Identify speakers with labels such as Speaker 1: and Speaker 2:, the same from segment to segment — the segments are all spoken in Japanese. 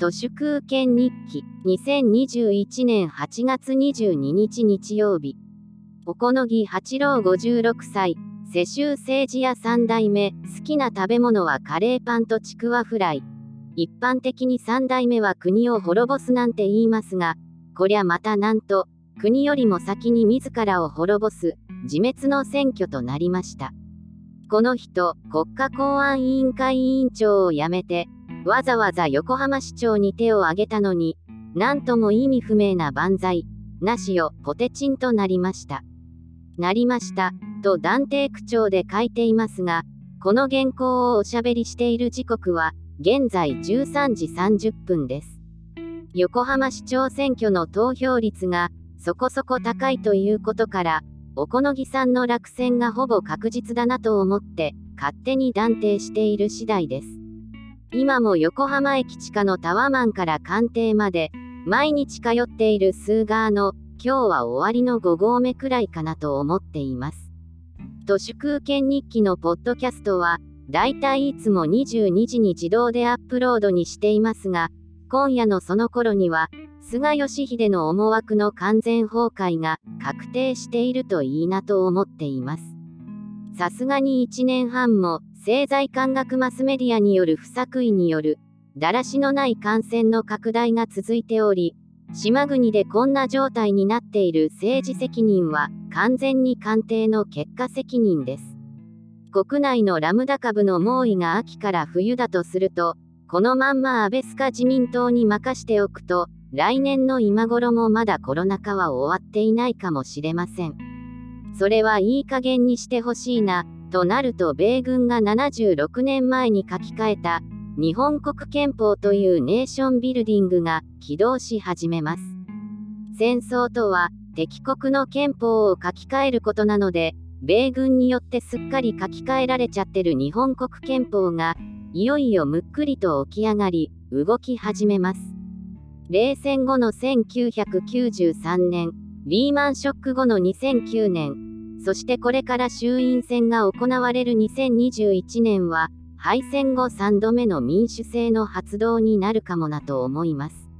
Speaker 1: 都市空権日記2021年8月22日日曜日。おこのぎ八郎56歳。世襲政治屋3代目。好きな食べ物はカレーパンとちくわフライ。一般的に3代目は国を滅ぼすなんて言いますがこりゃまたなんと国よりも先に自らを滅ぼす自滅の選挙となりました。この人国家公安委員会委員長を辞めてわざわざ横浜市長に手を挙げたのに、なんとも意味不明な万歳、なしよ、ポテチンとなりました。なりました、と断定口調で書いていますが、この原稿をおしゃべりしている時刻は、現在13時30分です。横浜市長選挙の投票率がそこそこ高いということから、小此木さんの落選がほぼ確実だなと思って、勝手に断定している次第です。今も横浜駅地下のタワマンから官邸まで、毎日通っているスーガーの、今日は終わりの5合目くらいかなと思っています。都市空権日記のポッドキャストは、だいたいいつも22時に自動でアップロードにしていますが、今夜のその頃には、菅義偉の思惑の完全崩壊が確定しているといいなと思っています。さすがに1年半も政財官学マスメディアによる不作為による、だらしのない感染の拡大が続いており、島国でこんな状態になっている政治責任は完全に官邸の結果責任です。国内のラムダ株の猛威が秋から冬だとすると、このまんま安倍スカ自民党に任しておくと、来年の今頃もまだコロナ禍は終わっていないかもしれません。それはいい加減にしてほしいな、となると米軍が76年前に書き換えた日本国憲法というネーションビルディングが起動し始めます。戦争とは敵国の憲法を書き換えることなので、米軍によってすっかり書き換えられちゃってる日本国憲法が、いよいよむっくりと起き上がり、動き始めます。冷戦後の1993年、リーマンショック後の2009年、そしてこれから衆院選が行われる2021年は、敗戦後3度目の民主制の発動になるかもなと思います。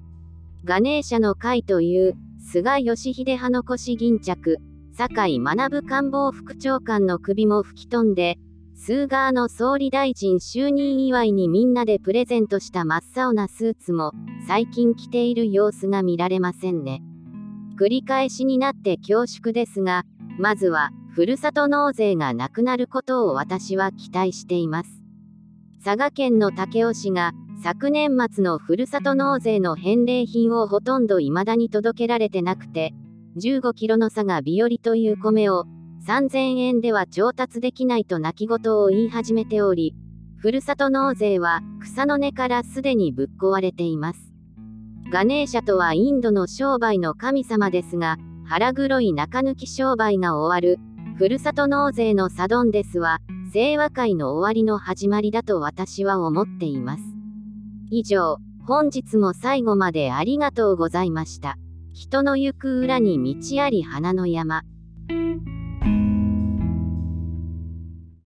Speaker 1: ガネーシャの会という、菅義偉派の腰巾着、酒井学官房副長官の首も吹き飛んで、スーガーの総理大臣就任祝いにみんなでプレゼントした真っ青なスーツも最近着ている様子が見られませんね。繰り返しになって恐縮ですが、まずは、ふるさと納税がなくなることを私は期待しています。佐賀県の武雄市が、昨年末のふるさと納税の返礼品をほとんど未だに届けられてなくて、15キロの差が日和という米を、3000円では調達できないと泣き言を言い始めており、ふるさと納税は草の根からすでにぶっ壊れています。ガネーシャとはインドの商売の神様ですが、腹黒い中抜き商売が終わる、ふるさと納税のサドンデスは、清和会の終わりの始まりだと私は思っています。以上、本日も最後までありがとうございました。人の行く裏に道あり花の山。